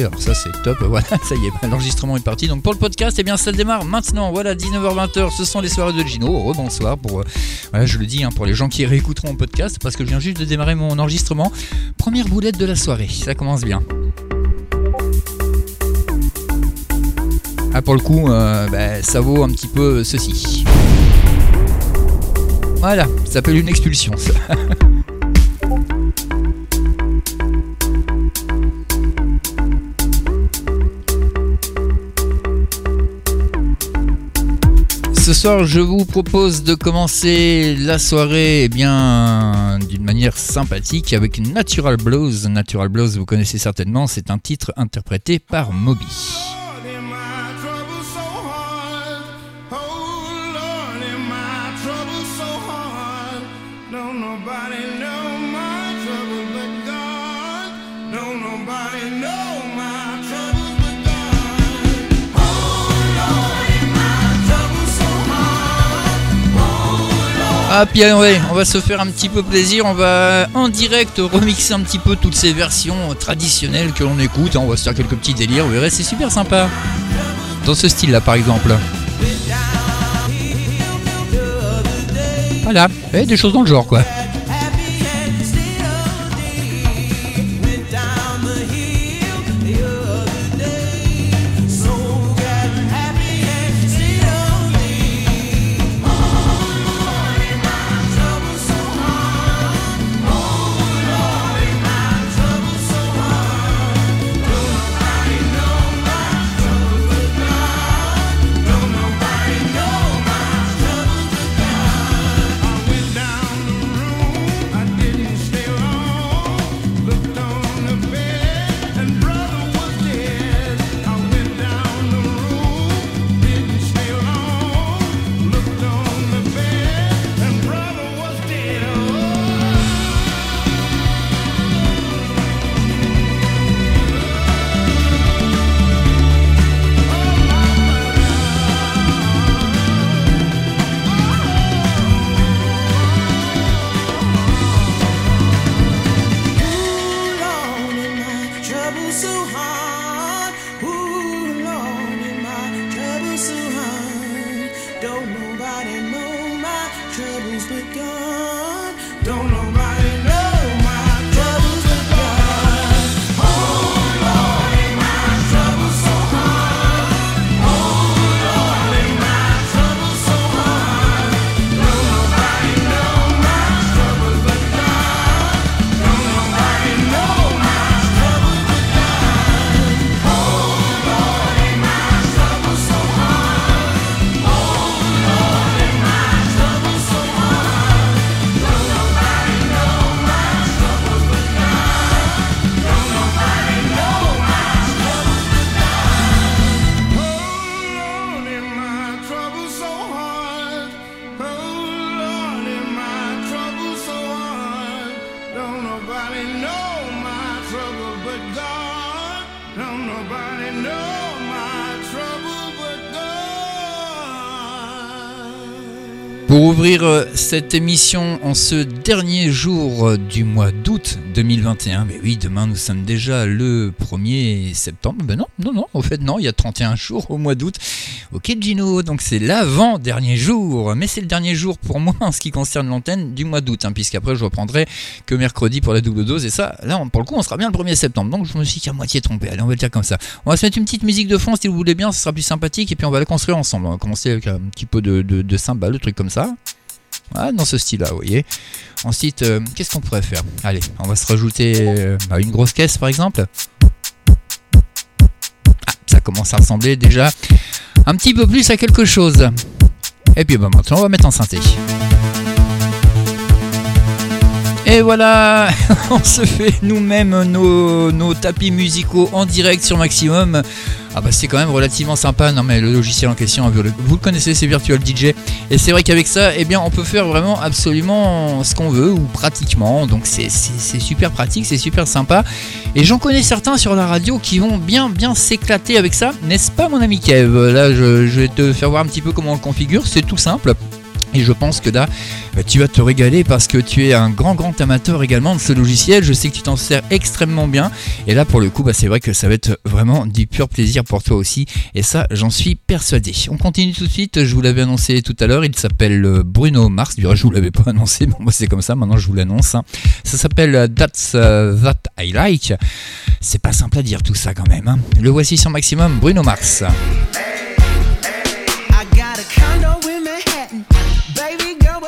Alors ça c'est top. Voilà, ça y est, l'enregistrement est parti. Donc pour le podcast, eh bien ça démarre maintenant. Voilà, 19h-20h, ce sont les soirées de Gino. Rebonsoir pour, euh, voilà, je le dis, hein, pour les gens qui réécouteront mon podcast, parce que je viens juste de démarrer mon enregistrement. Première boulette de la soirée, ça commence bien. Ah pour le coup, euh, bah, ça vaut un petit peu ceci. Voilà, ça s'appelle une expulsion ça. Ce soir, je vous propose de commencer la soirée eh bien d'une manière sympathique avec Natural Blues. Natural Blues, vous connaissez certainement, c'est un titre interprété par Moby. Ah puis on va se faire un petit peu plaisir, on va en direct remixer un petit peu toutes ces versions traditionnelles que l'on écoute, on va se faire quelques petits délires, vous verrez c'est super sympa. Dans ce style là par exemple. Voilà, et des choses dans le genre quoi. Euh, cette émission en ce dernier jour euh, du mois d'août 2021, mais oui, demain nous sommes déjà le 1er septembre. Ben non, non, non, au fait, non, il y a 31 jours au mois d'août. Ok, Gino, donc c'est l'avant-dernier jour, mais c'est le dernier jour pour moi en ce qui concerne l'antenne du mois d'août, hein, puisqu'après je reprendrai que mercredi pour la double dose, et ça, là, pour le coup, on sera bien le 1er septembre. Donc je me suis qu'à moitié trompé. Allez, on va le dire comme ça. On va se mettre une petite musique de fond si vous voulez bien, ce sera plus sympathique, et puis on va la construire ensemble. On va commencer avec un petit peu de, de, de cymbales, de trucs comme ça. Ah, dans ce style-là, vous voyez. Ensuite, euh, qu'est-ce qu'on pourrait faire? Allez, on va se rajouter euh, bah, une grosse caisse, par exemple. Ah, ça commence à ressembler déjà un petit peu plus à quelque chose. Et puis bah, maintenant, on va mettre en synthé. Et voilà, on se fait nous-mêmes nos, nos, tapis musicaux en direct sur Maximum. Ah bah c'est quand même relativement sympa, non mais le logiciel en question, vous le connaissez, c'est Virtual DJ. Et c'est vrai qu'avec ça, eh bien on peut faire vraiment absolument ce qu'on veut, ou pratiquement. Donc c'est super pratique, c'est super sympa. Et j'en connais certains sur la radio qui vont bien bien s'éclater avec ça, n'est-ce pas mon ami Kev? Là je, je vais te faire voir un petit peu comment on le configure, c'est tout simple. Et je pense que là, tu vas te régaler parce que tu es un grand grand amateur également de ce logiciel. Je sais que tu t'en sers extrêmement bien. Et là, pour le coup, bah, c'est vrai que ça va être vraiment du pur plaisir pour toi aussi. Et ça, j'en suis persuadé. On continue tout de suite. Je vous l'avais annoncé tout à l'heure. Il s'appelle euh, Bruno Mars. Du je vous l'avais pas annoncé, mais moi c'est comme ça. Maintenant, je vous l'annonce. Hein. Ça s'appelle euh, That's euh, That I Like. C'est pas simple à dire tout ça quand même. Hein. Le voici sur maximum. Bruno Mars.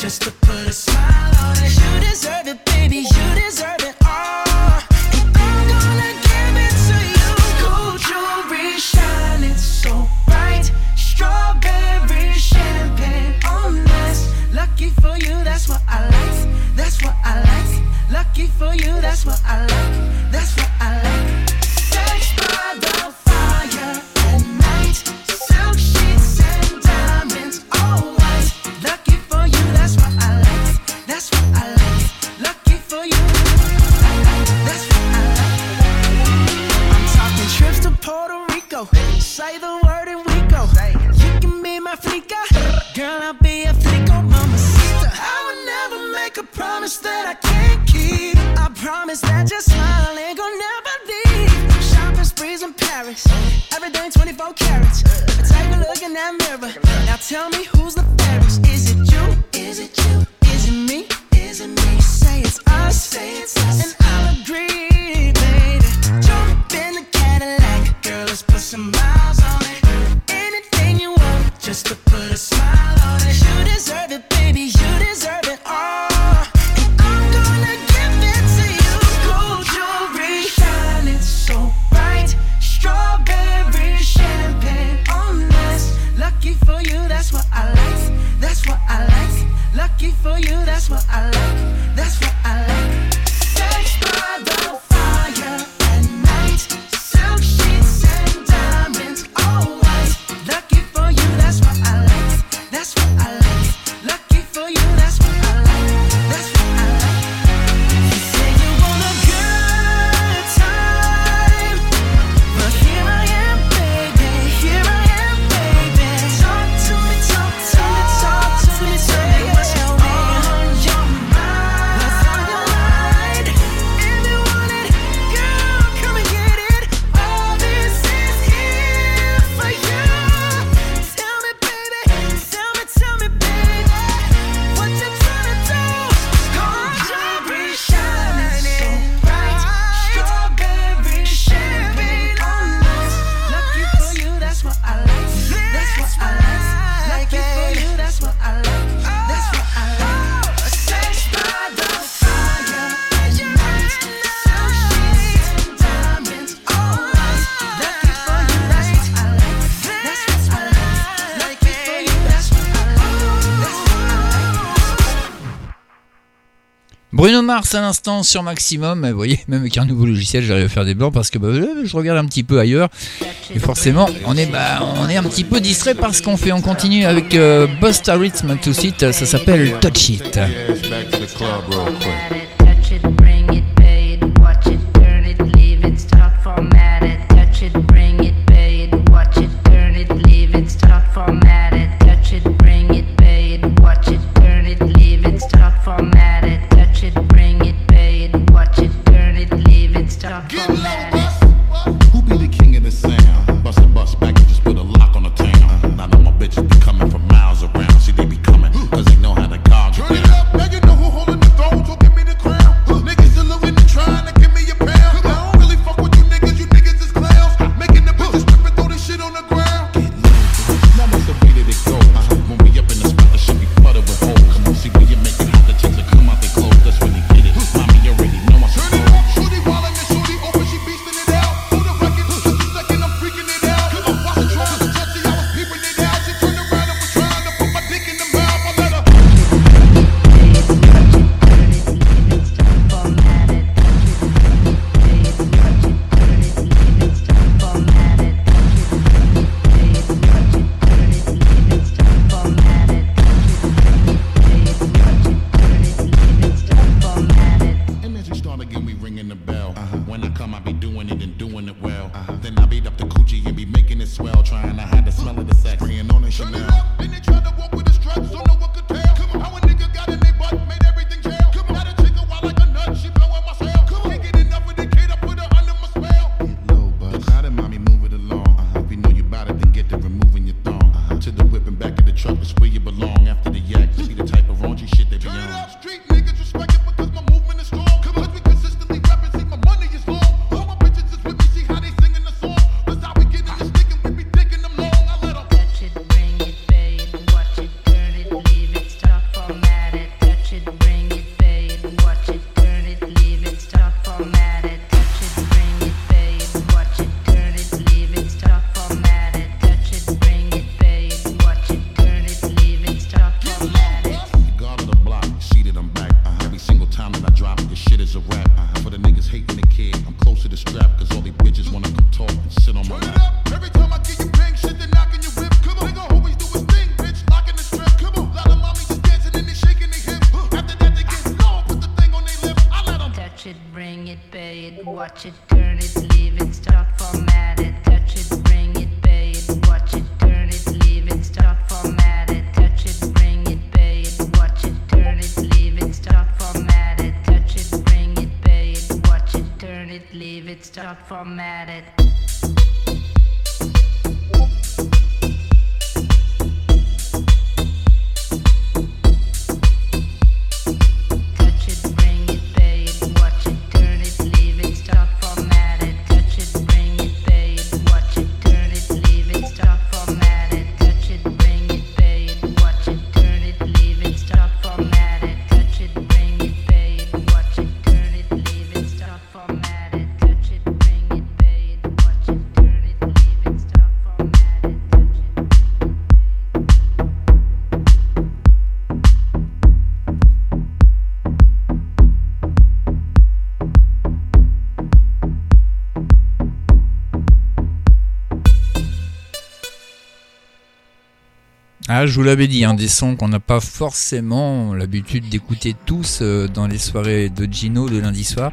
just to put a smile on it. You deserve it, baby. You deserve it all. I'm gonna give it to you. Gold jewelry shining so bright. Strawberry champagne oh, on us. Lucky for you, that's what I like. That's what I like. Lucky for you, that's what I like. That's what I like. Bruno Mars à l'instant sur Maximum, vous voyez, même avec un nouveau logiciel, j'arrive à faire des blancs parce que bah, je regarde un petit peu ailleurs. Et forcément, on est, bah, on est un petit peu distrait parce qu'on fait, on continue avec euh, Busta Rhythm tout de suite, ça s'appelle Touch It. It, Ah, je vous l'avais dit, hein, des sons qu'on n'a pas forcément l'habitude d'écouter tous euh, dans les soirées de Gino le lundi soir.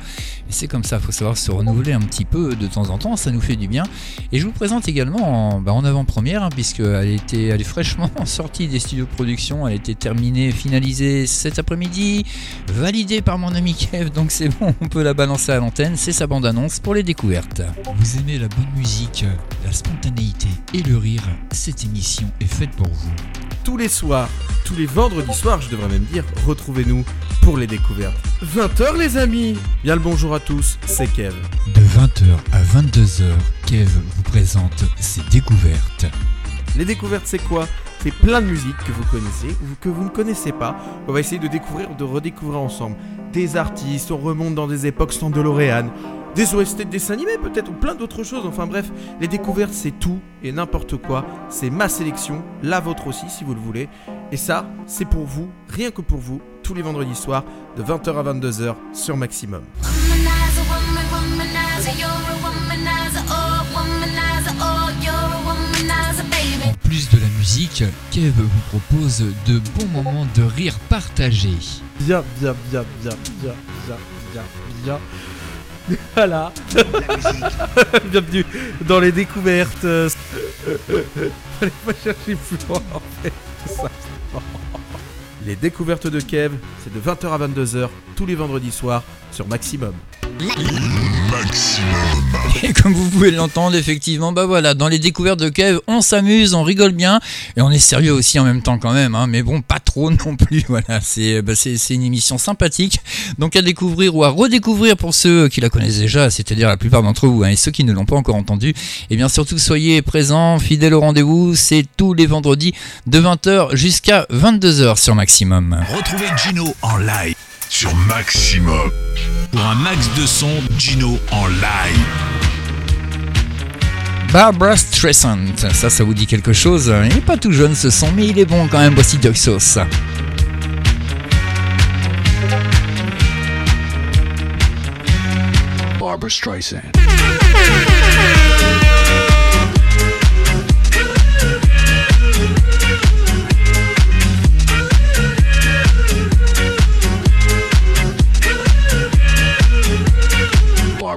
C'est comme ça, faut savoir se renouveler un petit peu de temps en temps, ça nous fait du bien. Et je vous présente également en, bah, avant-première, hein, puisqu'elle était, elle est fraîchement sortie des studios de production, elle été terminée, finalisée cet après-midi, validée par mon ami Kev, donc c'est bon, on peut la balancer à l'antenne, c'est sa bande-annonce pour les découvertes. Vous aimez la bonne musique, la spontanéité et le rire, cette émission est faite pour vous. Tous les soirs, tous les vendredis soirs, je devrais même dire, retrouvez-nous pour les découvertes. 20h les amis Bien le bonjour à tous, c'est Kev. De 20h à 22h, Kev vous présente ses découvertes. Les découvertes c'est quoi? C'est plein de musique que vous connaissez ou que vous ne connaissez pas. On va essayer de découvrir, de redécouvrir ensemble. Des artistes, on remonte dans des époques sans DeLorean, des OST de dessins animés peut-être, ou plein d'autres choses. Enfin bref, les découvertes c'est tout et n'importe quoi. C'est ma sélection, la vôtre aussi si vous le voulez. Et ça, c'est pour vous, rien que pour vous, tous les vendredis soirs, de 20h à 22h sur Maximum. Oh, oh, plus de la musique, Kev vous propose de bons moments de rire partagés. Bien, bien, bien, bien, bien, bien, bien, bien. Voilà. Bienvenue dans les découvertes. Fallait pas chercher plus loin. Les découvertes de Kev, c'est de 20h à 22h tous les vendredis soirs sur Maximum. Et comme vous pouvez l'entendre, effectivement, bah voilà, dans les découvertes de Kev, on s'amuse, on rigole bien, et on est sérieux aussi en même temps quand même, hein, mais bon, pas trop non plus, voilà, c'est bah, une émission sympathique, donc à découvrir ou à redécouvrir pour ceux qui la connaissent déjà, c'est-à-dire la plupart d'entre vous, hein, et ceux qui ne l'ont pas encore entendu, et bien surtout soyez présents, fidèles au rendez-vous, c'est tous les vendredis de 20h jusqu'à 22h sur Maximum. Retrouvez Gino en live sur Maximum. Pour un max de son, Gino en live. Barbara Streisand, ça, ça vous dit quelque chose Il n'est pas tout jeune ce son, mais il est bon quand même, voici Sauce. Barbara Streisand.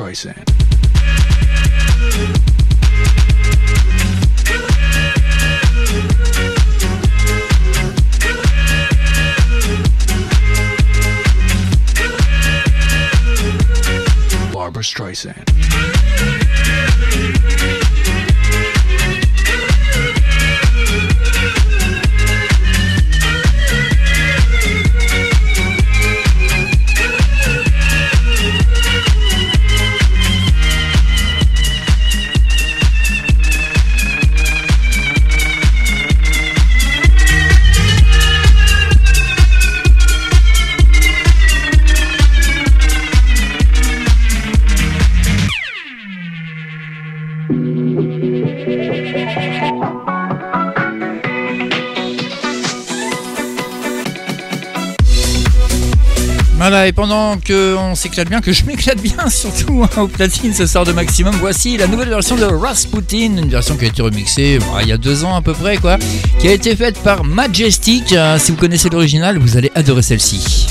Streisand. Et pendant qu'on s'éclate bien, que je m'éclate bien surtout hein, au platine ce soir de maximum, voici la nouvelle version de Rasputin, une version qui a été remixée bon, il y a deux ans à peu près, quoi, qui a été faite par Majestic. Euh, si vous connaissez l'original, vous allez adorer celle-ci.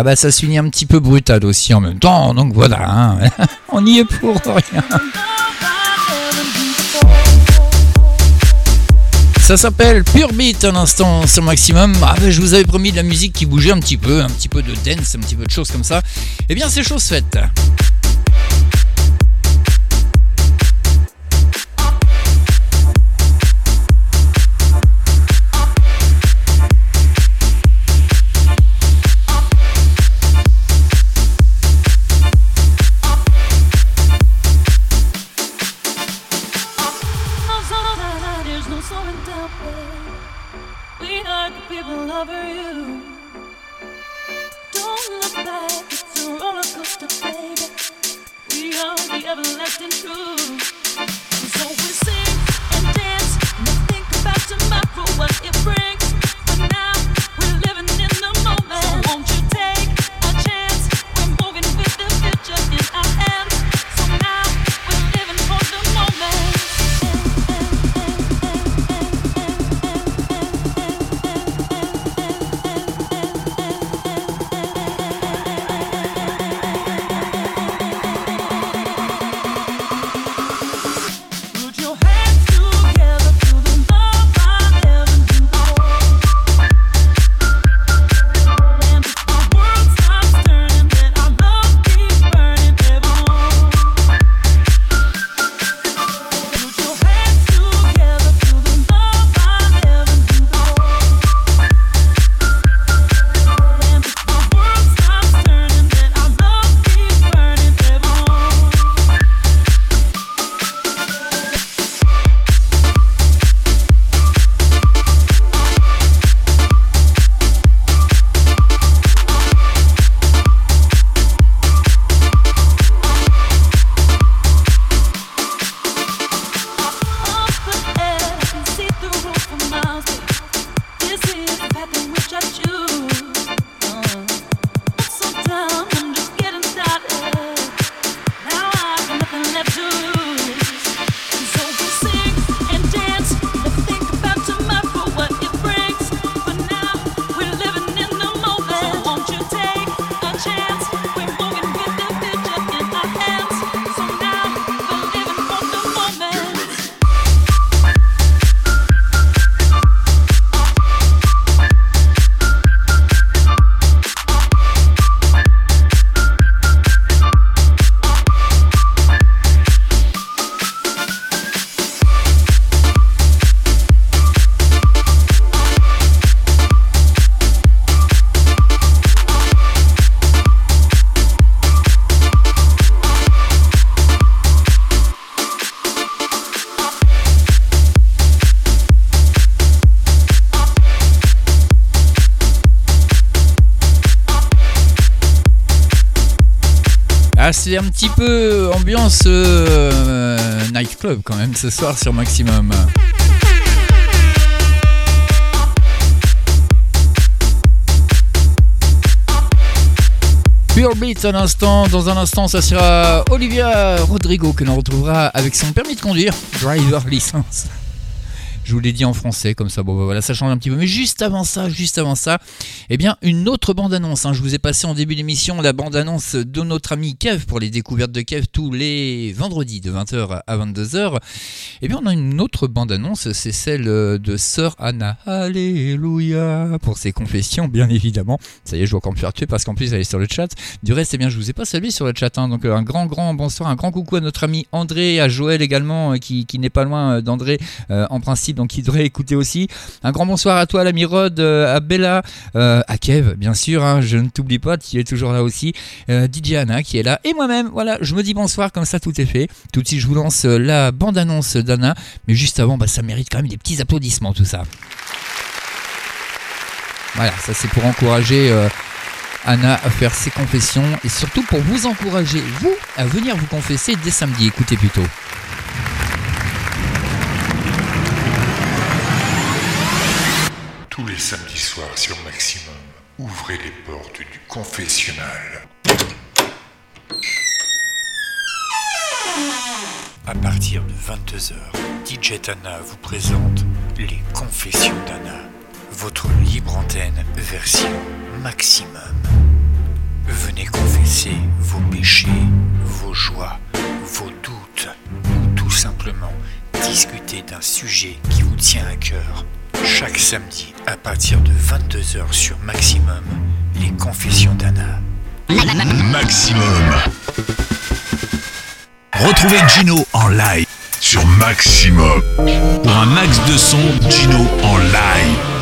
Ah bah ça se finit un petit peu brutal aussi en même temps, donc voilà, hein. on y est pour rien. Ça s'appelle Pure Beat un instant sur Maximum. Ah bah je vous avais promis de la musique qui bougeait un petit peu, un petit peu de dance, un petit peu de choses comme ça. Eh bien c'est chose faite. Un petit peu ambiance euh, nightclub quand même ce soir sur Maximum. Pure Beat à l'instant, dans un instant ça sera Olivia Rodrigo que l'on retrouvera avec son permis de conduire, driver license. Je vous l'ai dit en français, comme ça, bon bah, voilà, ça change un petit peu. Mais juste avant ça, juste avant ça, eh bien, une autre bande-annonce. hein. Je vous ai passé en début d'émission la bande-annonce de notre ami Kev pour les découvertes de Kev tous les vendredis de 20h à 22h. Eh bien, on a une autre bande-annonce, c'est celle euh, de Sœur Anna. Alléluia pour ses confessions, bien évidemment. Ça y est, je dois encore me faire tuer parce qu'en plus, elle est sur le chat. Du reste, eh bien, je vous ai pas salué sur le chat. hein. Donc, euh, un grand, grand bonsoir, un grand coucou à notre ami André, à Joël également, euh, qui, qui n'est pas loin d'André en principe, donc il devrait écouter aussi. Un grand bonsoir à toi, l'ami Rod, à Bella, à Kev, bien sûr, hein, je ne t'oublie pas, tu es toujours là aussi. DJ Anna qui est là, et moi-même, voilà, je me dis bonsoir, comme ça tout est fait. Tout de suite, je vous lance la bande-annonce d'Anna, mais juste avant, bah, ça mérite quand même des petits applaudissements, tout ça. Voilà, ça c'est pour encourager euh, Anna à faire ses confessions et surtout pour vous encourager, vous, à venir vous confesser dès samedi. Écoutez plutôt. Tous les samedis soirs sur Maximum, ouvrez les portes du confessionnal. À partir de 22h, DJ Tana vous présente Les Confessions d'Anna, votre libre antenne version maximum. Venez confesser vos péchés, vos joies, vos doutes, ou tout simplement discuter d'un sujet qui vous tient à cœur. Chaque samedi à partir de 22h sur Maximum, les confessions d'Anna. Maximum. Retrouvez Gino en live sur Maximum. Pour un max de son, Gino en live.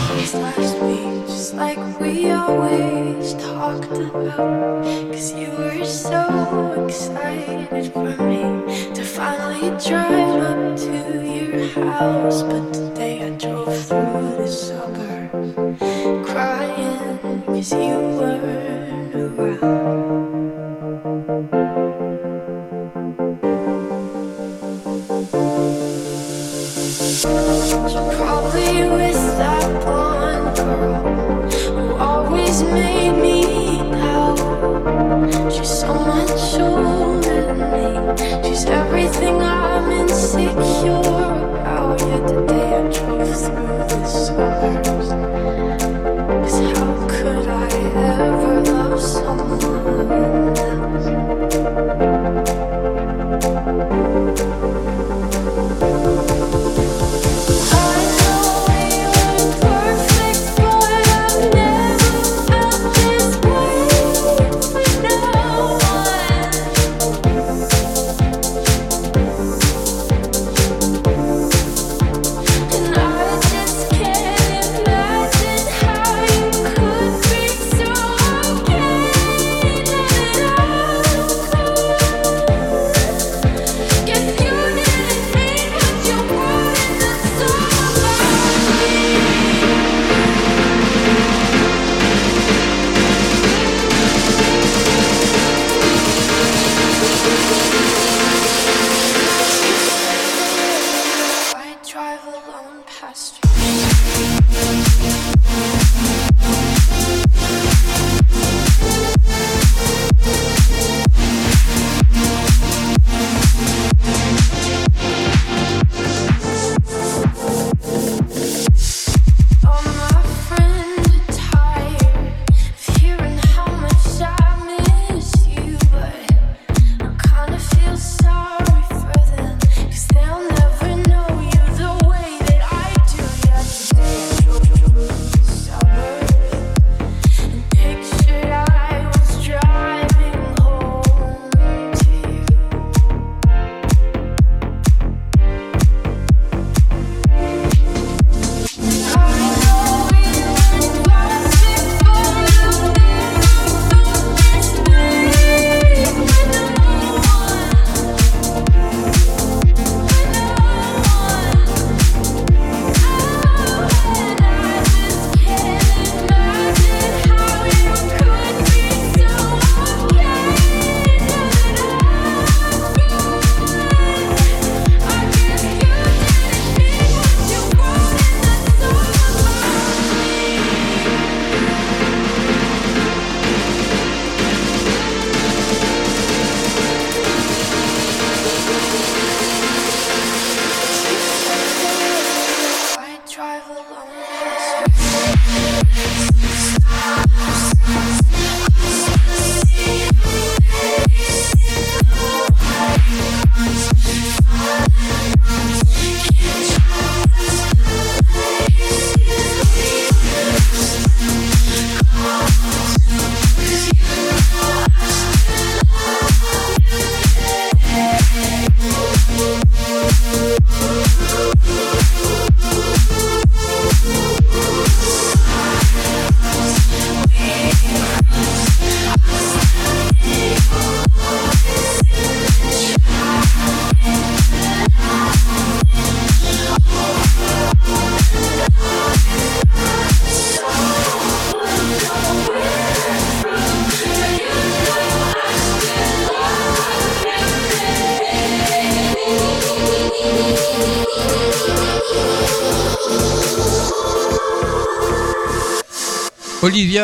Everything I'm insecure about. Yet today I drove Olivia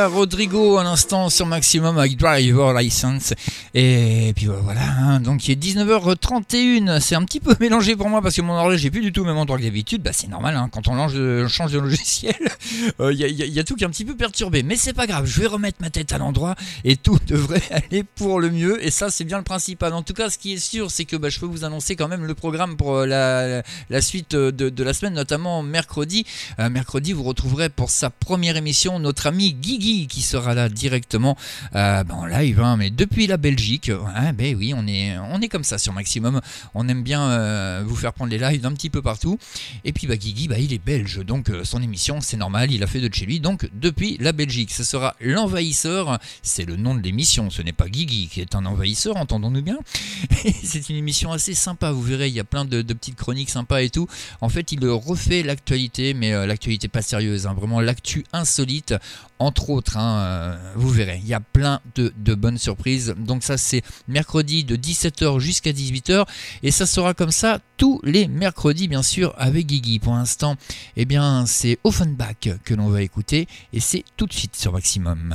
Rodrigo à l'instant sur Maximum avec Driver License. Et puis voilà, hein, donc il est 19h31. C'est un petit peu mélangé pour moi parce que mon horloge j'ai plus du tout le même endroit que d'habitude. Bah, c'est normal, hein, quand on lance de- change de logiciel, il y, a- tout qui est un petit peu perturbé. Mais c'est pas grave, je vais remettre ma tête à l'endroit et tout devrait aller pour le mieux. Et ça, c'est bien le principal. En tout cas, ce qui est sûr, c'est que bah, je peux vous annoncer quand même le programme pour euh, la, suite euh, de, la semaine, notamment mercredi. Euh, mercredi, vous retrouverez pour sa première émission notre ami Guigui qui sera là directement euh, bah, en live, hein, mais depuis la Belgique. Ouais, ben oui, on est, on est comme ça sur Maximum. On aime bien euh, vous faire prendre les lives d'un petit peu partout. Et puis bah, Guigui, bah, il est belge, donc euh, son émission, c'est normal, il a fait de chez lui, donc depuis la Belgique. Ce sera l'envahisseur, c'est le nom de l'émission, ce n'est pas Guigui qui est un envahisseur, entendons-nous bien. C'est une émission assez sympa, vous verrez, il y a plein de, de petites chroniques sympas et tout. En fait, il refait l'actualité, mais euh, l'actualité pas sérieuse, hein, vraiment l'actu insolite, entre autres, hein, euh, vous verrez, il y a plein de, de bonnes surprises. Donc ça, c'est mercredi de 17h jusqu'à 18h, et ça sera comme ça tous les mercredis, bien sûr, avec Guigui. Pour l'instant, eh bien, c'est Offenbach que l'on va écouter, et c'est tout de suite sur Maximum.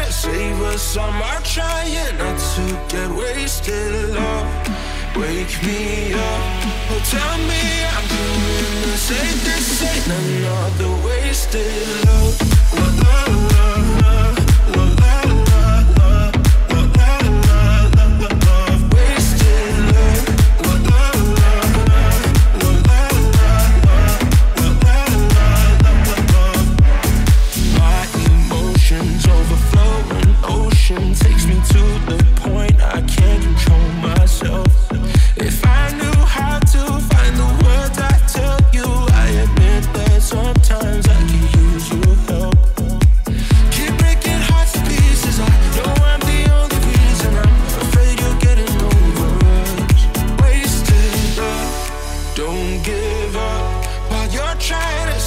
save us, I'm trying not to get wasted love. Wake me up. Oh, tell me I'm doing the same. This ain't another wasted love. La, la,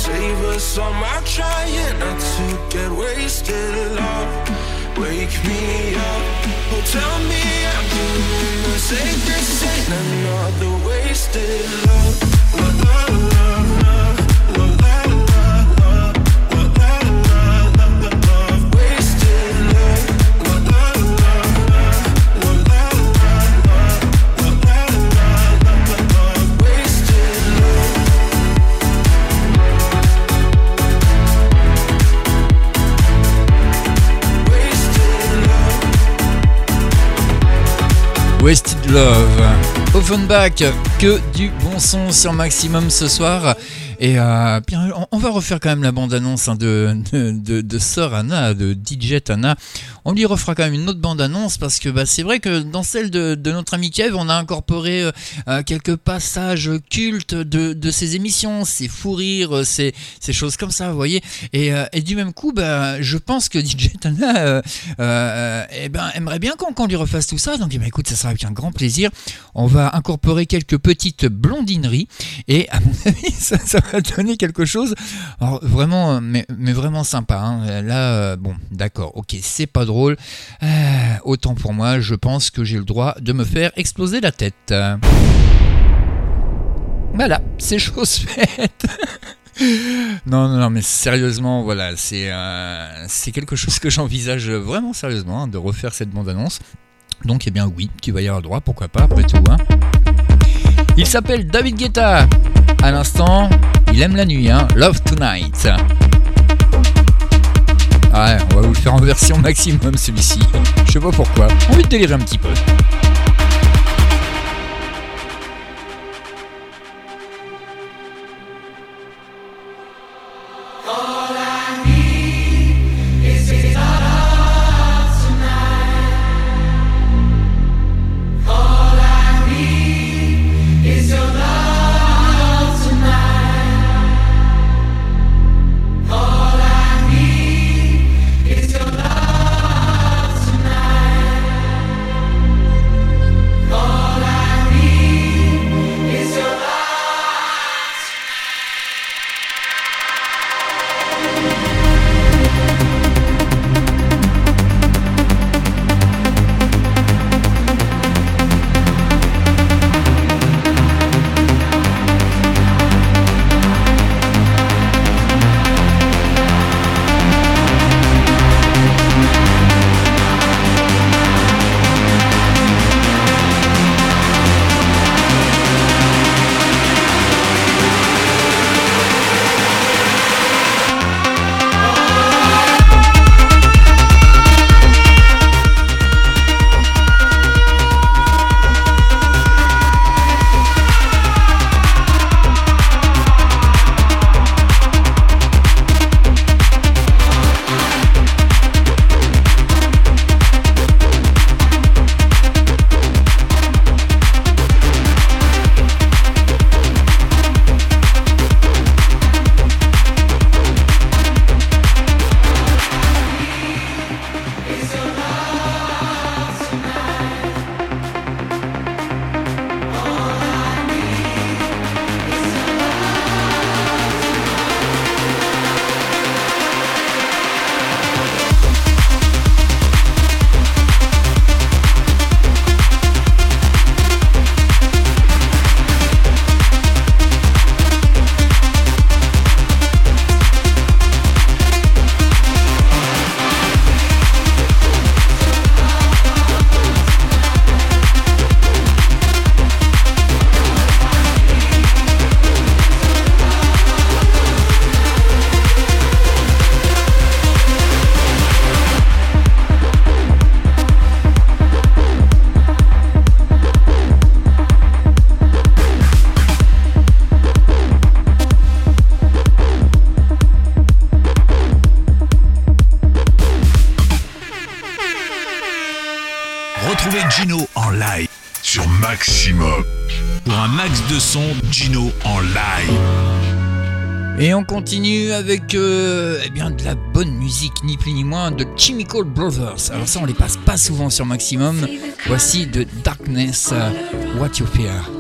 save us. I'm trying not to get wasted love. Wake me up. Oh, tell me I'm doing the. This ain't another wasted love. La, la, Wasted Love, Offenbach, que du bon son sur Maximum ce soir. Et euh, on, va refaire quand même la bande-annonce hein, de, de, de, de Sœur Anna, de DJ Anna. On lui refera quand même une autre bande-annonce parce que bah, c'est vrai que dans celle de, notre ami Kev, on a incorporé euh, euh, quelques passages cultes de, de ses émissions, ses fous rires, ces, choses comme ça, vous voyez. Et, du même coup, bah, je pense que DJ euh, eh ben, aimerait bien qu'on lui refasse tout ça. Donc, eh ben, écoute, ça sera avec un grand plaisir. On va incorporer quelques petites blondineries et à mon avis, ça, ça donner quelque chose. Vraiment, mais, vraiment sympa. hein. Là, euh, bon, d'accord, ok, c'est pas drôle. Euh, autant pour moi, je pense que j'ai le droit de me faire exploser la tête. Voilà, c'est chose faite. Non, non, non, mais sérieusement, voilà, c'est euh, quelque chose que j'envisage vraiment sérieusement, hein, de refaire cette bande-annonce. Donc, eh bien, oui, tu vas y avoir droit, pourquoi pas, après tout. Hein. Il s'appelle David Guetta. À l'instant, il aime la nuit, hein. Love Tonight. Ouais, on va vous le faire en version maximum celui-ci. Je sais pas pourquoi. Envie de délirer un petit peu. On continue avec euh, eh bien, de la bonne musique, ni plus ni moins, de Chemical Brothers. Alors ça, on les passe pas souvent sur Maximum. Voici de Darkness, euh, What You Fear.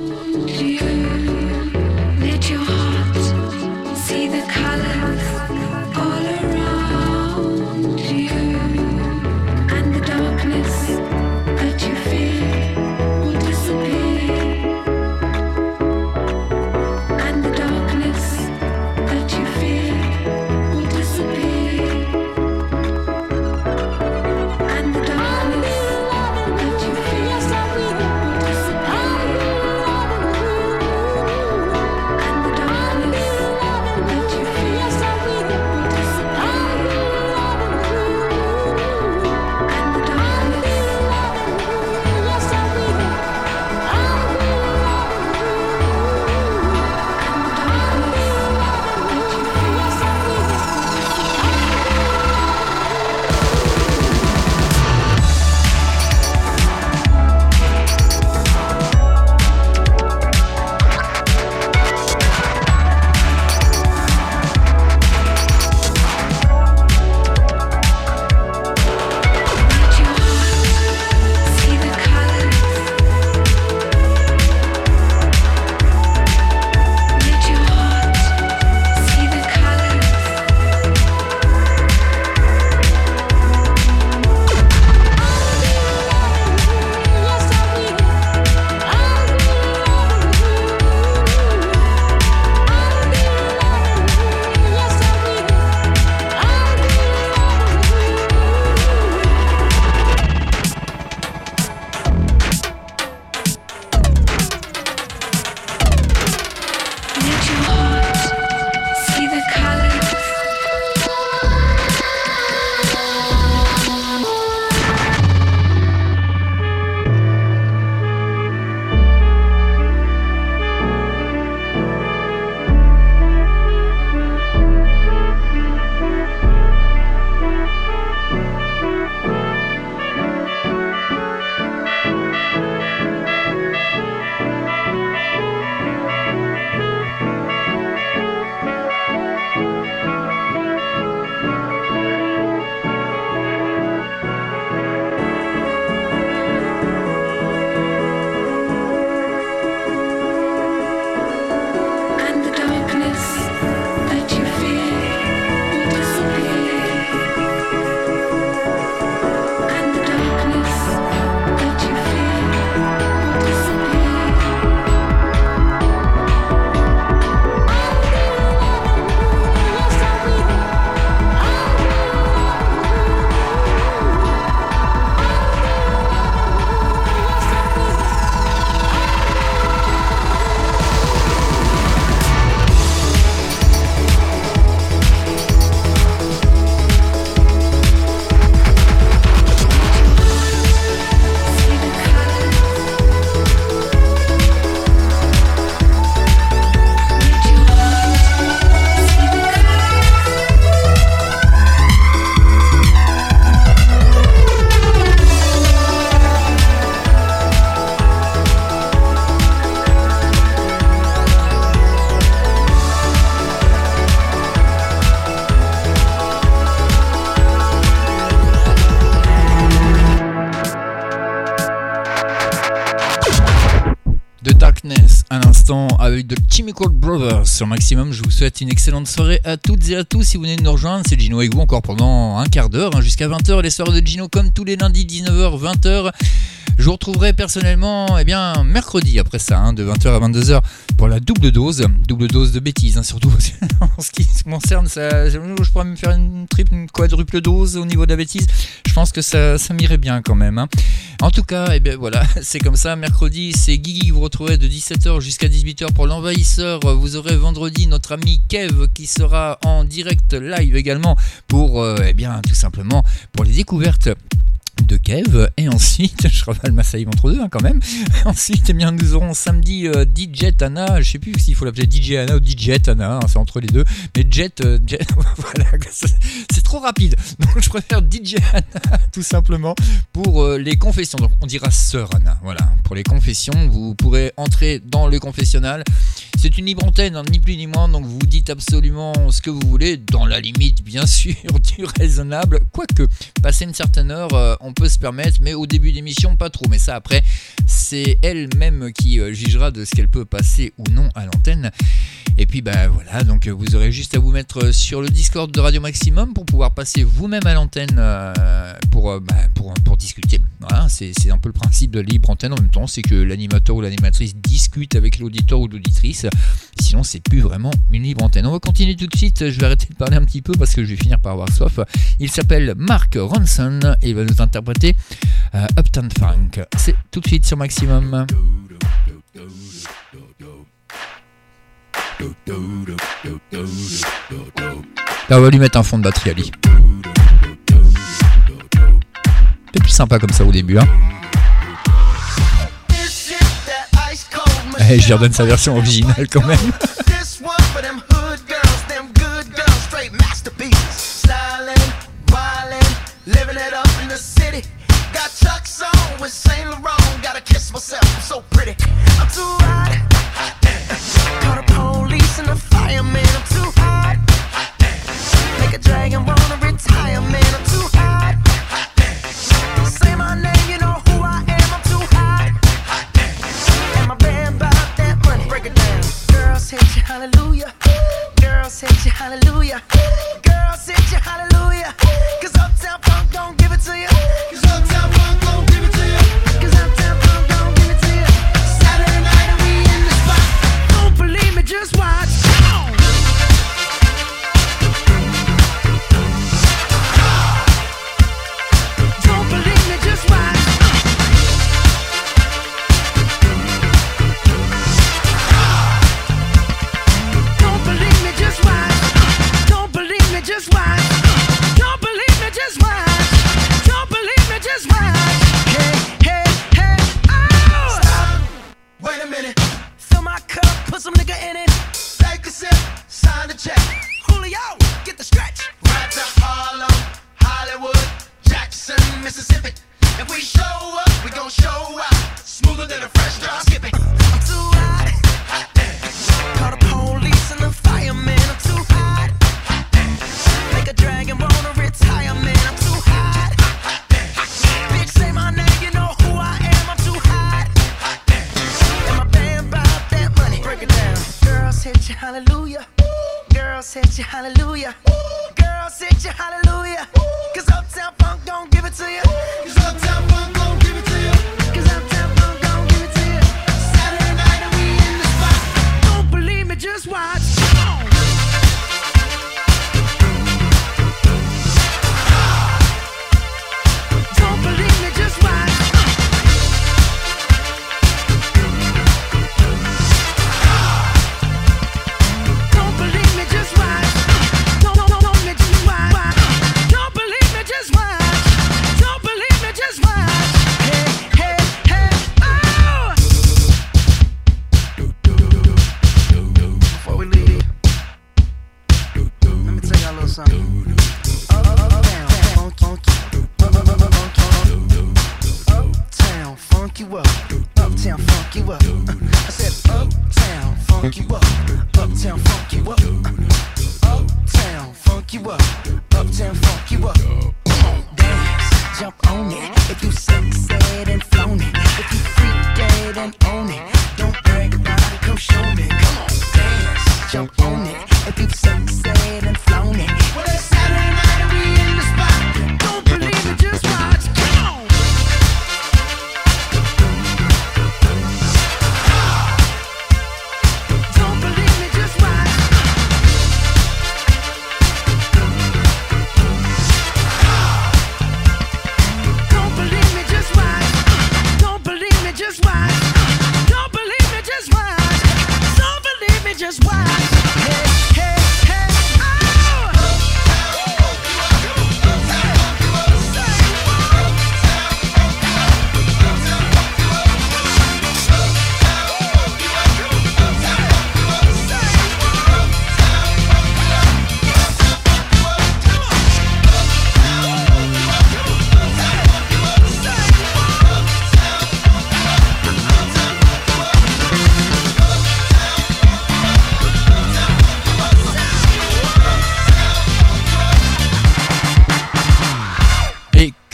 Avec The Chemical Brothers sur Maximum. Je vous souhaite une excellente soirée à toutes et à tous. Si vous venez de nous rejoindre, c'est Gino avec vous encore pendant un quart d'heure hein, jusqu'à 20h. Les soirées de Gino comme tous les lundis 19h, 20h. Je vous retrouverai personnellement eh bien, mercredi après ça, hein, de 20h à 22h pour la double dose. Double dose de bêtises, hein, surtout en ce qui me concerne. Ça, je pourrais me faire une triple, quadruple dose au niveau de la bêtise. Je pense que ça, ça m'irait bien quand même. hein. En tout cas, eh bien, voilà, c'est comme ça. Mercredi, c'est Guigui vous retrouvez de 17h jusqu'à 18h pour l'envahisseur. Vous aurez vendredi notre ami Kev qui sera en direct live également pour, euh, eh bien, tout simplement pour les découvertes de Kev. Et ensuite, je ravale ma salive entre deux hein, quand même. ensuite, eh bien, nous aurons samedi euh, DJ Tana. Je sais plus s'il faut l'appeler DJ Anna ou DJ Tana, hein, c'est entre les deux. Mais Jet, euh, Jet voilà, c'est c'est trop rapide. Donc je préfère DJ Anna tout simplement pour euh, les confessions. Donc on dira sœur Anna. Voilà, pour les confessions, vous pourrez entrer dans le confessionnal. C'est une libre antenne, hein, ni plus ni moins, donc vous dites absolument ce que vous voulez, dans la limite bien sûr du raisonnable. Quoique, passer une certaine heure, euh, on peut se permettre, mais au début d'émission, pas trop. Mais ça, après, c'est elle-même qui euh, jugera de ce qu'elle peut passer ou non à l'antenne. Et puis, bah voilà, donc euh, vous aurez juste à vous mettre sur le Discord de Radio Maximum pour pouvoir passer vous-même à l'antenne pour, bah, pour, discuter. Voilà, c'est c'est un peu le principe de libre antenne en même temps, c'est que l'animateur ou l'animatrice discute avec l'auditeur ou l'auditrice. Sinon, c'est plus vraiment une libre antenne. On va continuer tout de suite. Je vais arrêter de parler un petit peu parce que je vais finir par avoir soif. Il s'appelle Mark Ronson et il va nous interpréter euh, Uptown Funk. C'est tout de suite sur Maximum. Là, on va lui mettre un fond de batterie, Ali. C'est plus sympa comme ça au début, hein. Eh, je lui redonne sa version originale quand même.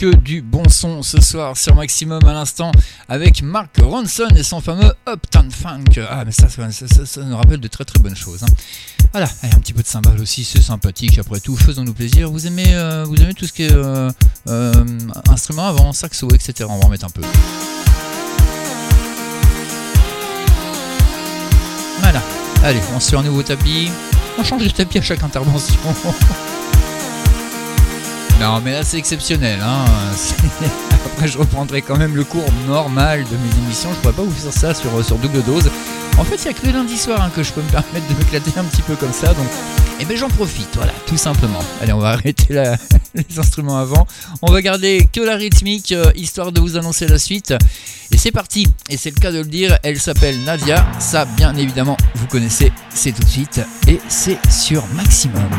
que du bon son ce soir sur Maximum à l'instant avec Mark Ronson et son fameux Uptown Funk. Ah, mais ça, ça, nous rappelle de très très bonnes choses. Hein. Voilà, un petit peu de cymbale aussi, c'est sympathique après tout, faisons-nous plaisir. Vous aimez, euh, vous aimez tout ce qui est euh, euh, instrument avant, saxo, etc. On va en mettre un peu. Voilà, allez, on se fait un nouveau tapis. On change de tapis à chaque intervention. Non, mais là c'est exceptionnel. Hein. Après, je reprendrai quand même le cours normal de mes émissions. Je pourrais pas vous faire ça sur, sur double dose. En fait, il n'y a que le lundi soir hein, que je peux me permettre de m'éclater un petit peu comme ça. Donc, eh ben, j'en profite, voilà, tout simplement. Allez, on va arrêter les instruments avant. On va garder que la rythmique, euh, histoire de vous annoncer la suite. Et c'est parti. Et c'est le cas de le dire. Elle s'appelle Nadia. Ça, bien évidemment, vous connaissez. C'est tout de suite. Et c'est sur maximum.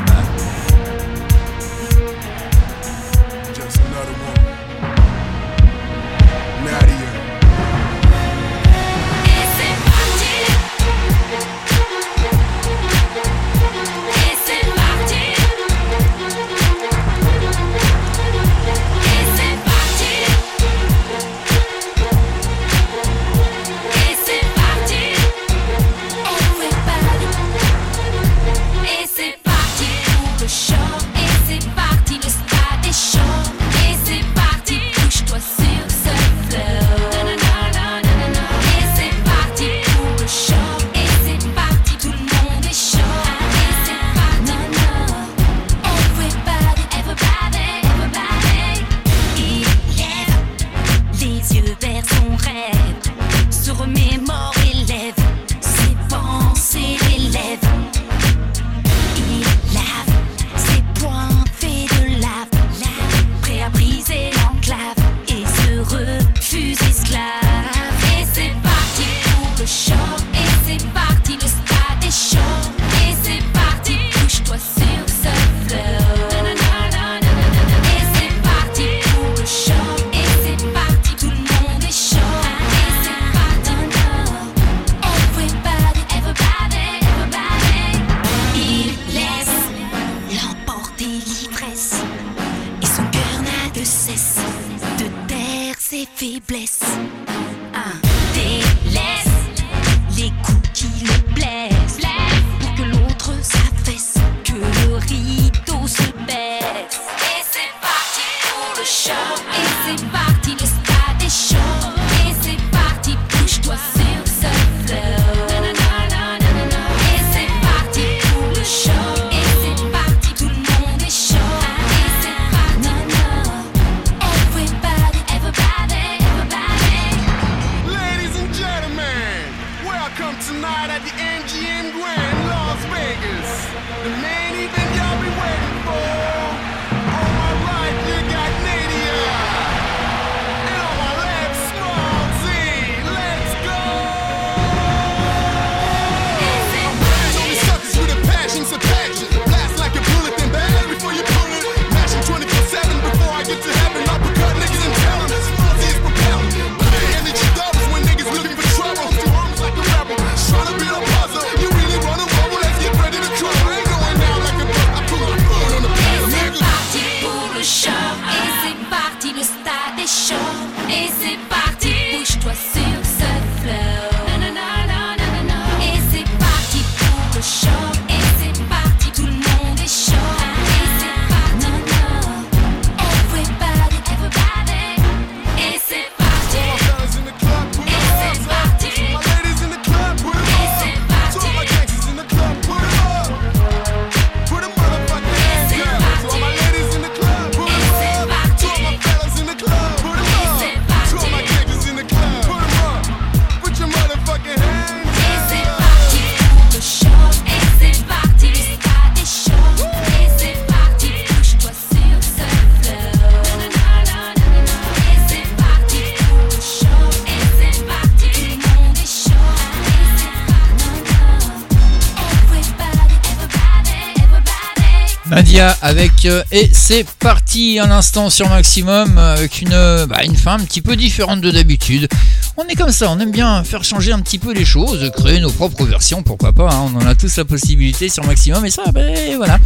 Avec euh, Et c'est parti à l'instant sur Maximum euh, avec une, euh, bah, une fin un petit peu différente de d'habitude. On est comme ça, on aime bien faire changer un petit peu les choses, créer nos propres versions, pourquoi pas, hein. on en a tous la possibilité sur Maximum et ça, ben voilà.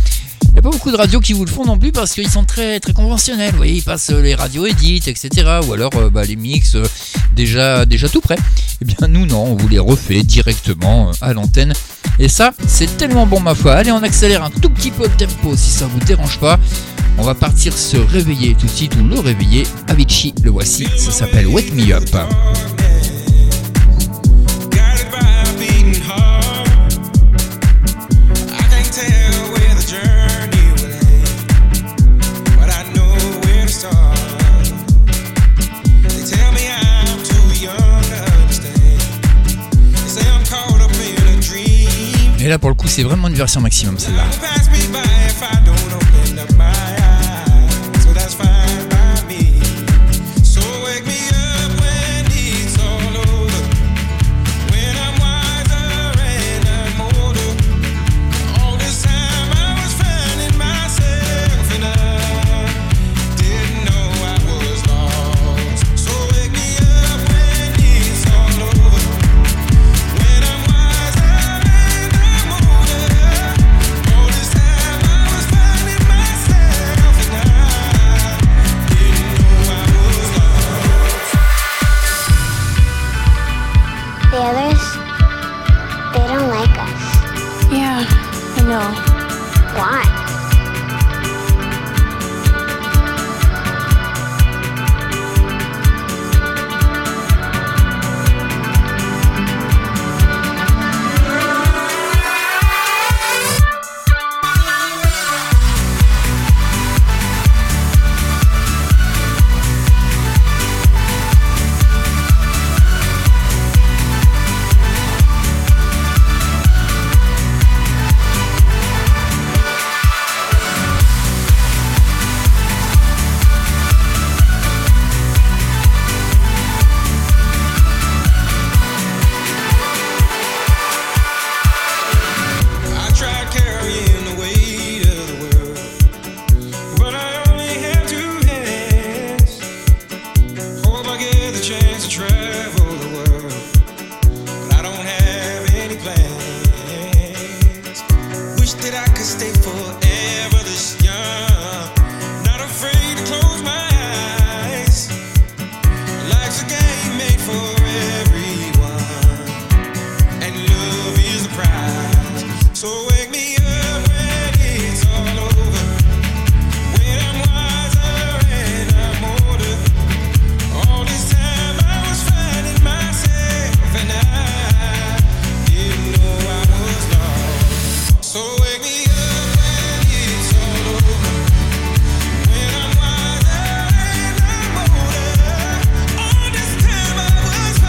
Beaucoup de radios qui vous le font non plus parce qu'ils sont très très conventionnels. Vous voyez, ils passent euh, les radios edit, etc. Ou alors euh, bah, les mix euh, déjà, déjà tout prêts. Eh bien, nous, non, on vous les refait directement à l'antenne. Et ça, c'est tellement bon, ma foi. Allez, on accélère un tout petit peu le tempo si ça vous dérange pas. On va partir se réveiller tout de suite ou le réveiller. Avicii, le voici. Ça s'appelle Wake Me Up. Et là, pour le coup, c'est vraiment une version maximum celle-là.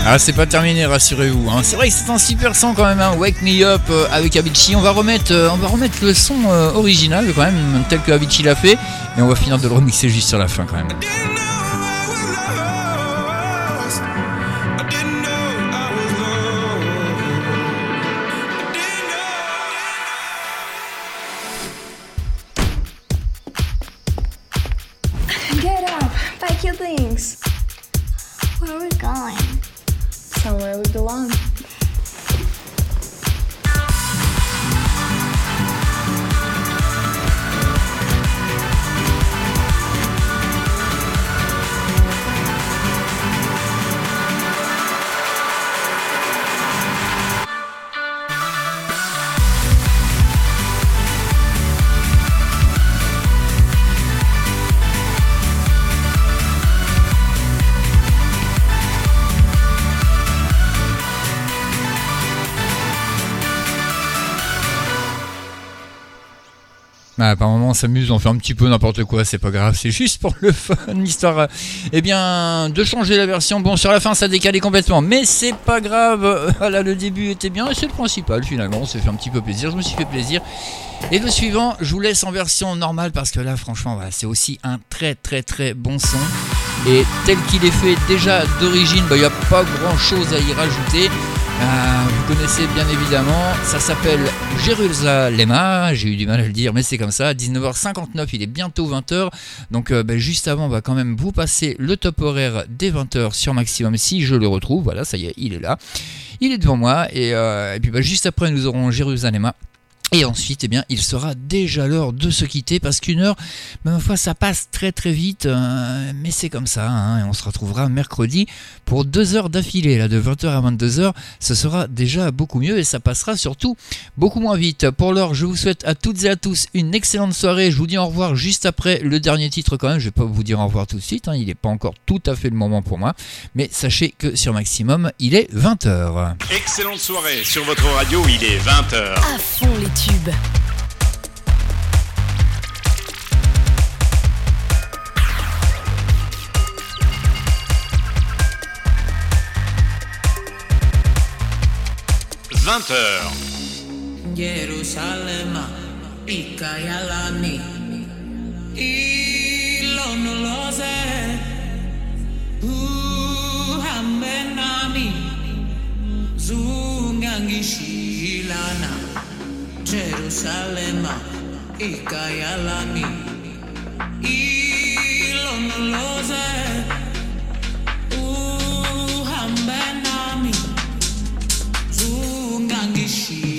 Ah, c'est pas terminé, rassurez-vous. hein. C'est vrai que c'est un super son quand même, hein. Wake Me Up euh, avec Avicii. On va remettre, euh, on va remettre le son euh, original quand même, tel que Avicii l'a fait, et on va finir de le remixer juste sur la fin quand même. S'amuse, on fait un petit peu n'importe quoi, c'est pas grave, c'est juste pour le fun, l'histoire. Eh bien, de changer la version. Bon, sur la fin ça décalé complètement, mais c'est pas grave. Voilà, le début était bien c'est le principal finalement. On s'est fait un petit peu plaisir, je me suis fait plaisir. Et le suivant, je vous laisse en version normale parce que là, franchement, c'est aussi un très très très bon son. Et tel qu'il est fait déjà d'origine, bah, il n'y a pas grand chose à y rajouter. Euh, vous connaissez bien évidemment, ça s'appelle Jérusalem. J'ai eu du mal à le dire, mais c'est comme ça. 19h59, il est bientôt 20h. Donc, euh, ben, juste avant, on va quand même vous passer le top horaire des 20h sur Maximum si je le retrouve. Voilà, ça y est, il est là. Il est devant moi. Et, euh, puis, ben, juste après, nous aurons Jérusalem. Et ensuite, eh bien, il sera déjà l'heure de se quitter parce qu'une heure, ma foi, ça passe très très vite, euh, mais c'est comme ça. hein, et on se retrouvera mercredi pour deux heures d'affilée, là, de 20h à 22h. Ce sera déjà beaucoup mieux et ça passera surtout beaucoup moins vite. Pour l'heure, je vous souhaite à toutes et à tous une excellente soirée. Je vous dis au revoir juste après le dernier titre quand même. Je vais pas vous dire au revoir tout de suite, hein, il n'est pas encore tout à fait le moment pour moi. Mais sachez que sur Maximum, il est 20h. Excellente soirée sur votre radio, il est 20h. À fond les tubes. h 20h. Jerusalema ikayalani ilonoloze uhambe nami zungangishilana Jerusalema ikayalami ilondoloze uhambe nami zungangishiya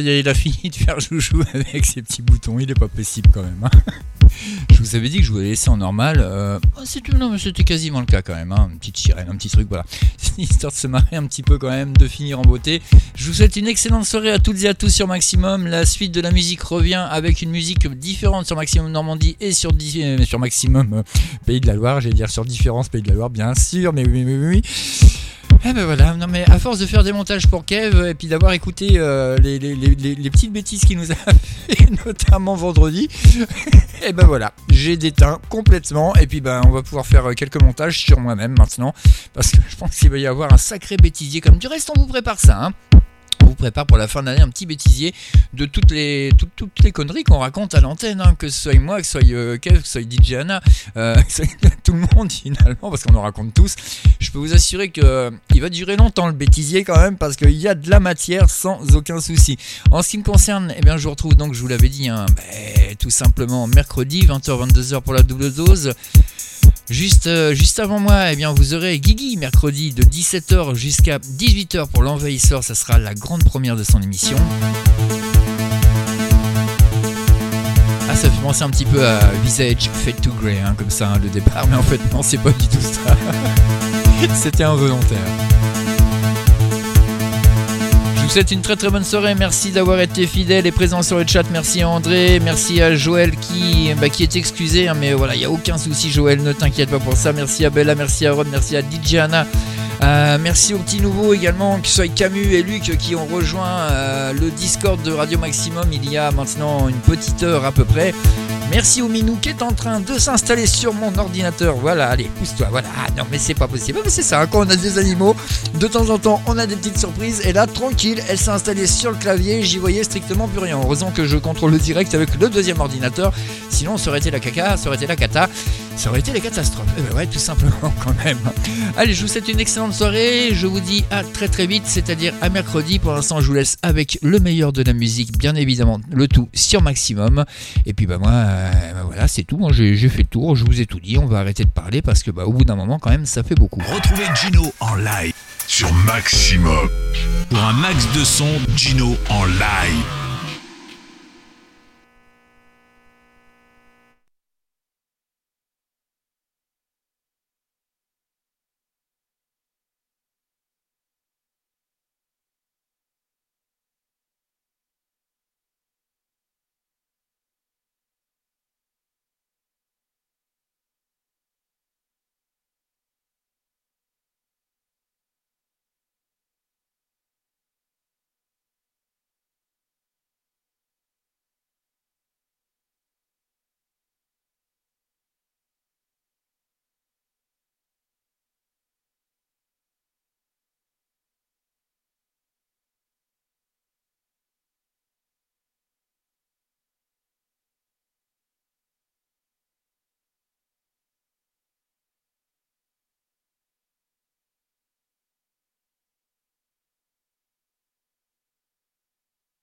il a fini de faire joujou avec ses petits boutons. Il est pas possible quand même. hein. Je vous avais dit que je voulais laisser en normal. euh, oh, non, mais c'était quasiment le cas quand même. hein. Une petite sirène, un petit truc, voilà. Histoire de se marrer un petit peu quand même, de finir en beauté. Je vous souhaite une excellente soirée à toutes et à tous sur Maximum. La suite de la musique revient avec une musique différente sur Maximum Normandie et sur, euh, sur Maximum euh, Pays de la Loire. J'allais dire sur Différence Pays de la Loire, bien sûr, mais oui, oui, oui. oui. Eh ben voilà, non mais à force de faire des montages pour Kev et puis d'avoir écouté euh, les, petites bêtises qu'il nous a fait, notamment vendredi, et ben voilà, j'ai déteint complètement et puis ben on va pouvoir faire euh, quelques montages sur moi-même maintenant parce que je pense qu'il va y avoir un sacré bêtisier comme du reste on vous prépare ça. Hein. On vous prépare pour la fin de l'année un petit bêtisier de toutes les, toutes, toutes les conneries qu'on raconte à l'antenne, hein, que ce soit moi, que ce soit euh, Kev, que ce soit DJ Anna, euh, que ce soit tout le monde finalement, parce qu'on en raconte tous. Je peux vous assurer que euh, va durer longtemps le bêtisier quand même, parce qu'il y a de la matière sans aucun souci. En ce qui me concerne, eh bien, je vous retrouve donc, je vous l'avais dit, hein, ben, tout simplement mercredi, 20h-22h pour la double dose. Juste, euh, juste avant moi, eh bien, vous aurez Guigui mercredi de 17h jusqu'à 18h pour l'envahisseur. Ça sera la grande première de son émission. Ah, ça fait penser un petit peu à Visage Fade to Grey, hein, comme ça, hein, le départ. Mais en fait, non, c'est pas du tout ça. C'était involontaire. Souhaite une très très bonne soirée. Merci d'avoir été fidèle et présent sur le chat. Merci à André. Merci à Joël qui, bah, qui est excusé. hein, mais voilà, il n'y a aucun souci, Joël. Ne t'inquiète pas pour ça. Merci à Bella. Merci à Rod. Merci à DJ Anna. Euh, merci aux petits nouveaux également, que ce soit Camus et Luc qui ont rejoint euh, le Discord de Radio Maximum il y a maintenant une petite heure à peu près. Merci au Minou qui est en train de s'installer sur mon ordinateur. Voilà, allez, pousse-toi. Voilà. Ah non, mais c'est pas possible. Mais c'est ça, hein, quand on a des animaux, de temps en temps, on a des petites surprises. Et là, tranquille, elle s'est installée sur le clavier. J'y voyais strictement plus rien. Heureusement que je contrôle le direct avec le deuxième ordinateur. Sinon, ça aurait été la caca, ça aurait été la cata. Ça aurait été les catastrophes. Eh ben ouais, tout simplement, quand même. Allez, je vous souhaite une excellente soirée. Je vous dis à très très vite, c'est-à-dire à mercredi. Pour l'instant, je vous laisse avec le meilleur de la musique, bien évidemment, le tout sur maximum. Et puis, bah, moi, euh, bah, voilà, c'est tout. J'ai fait le tour, je vous ai tout dit. On va arrêter de parler parce que, bah, au bout d'un moment, quand même, ça fait beaucoup. Retrouvez Gino en live sur Maximum. Pour un max de son, Gino en live.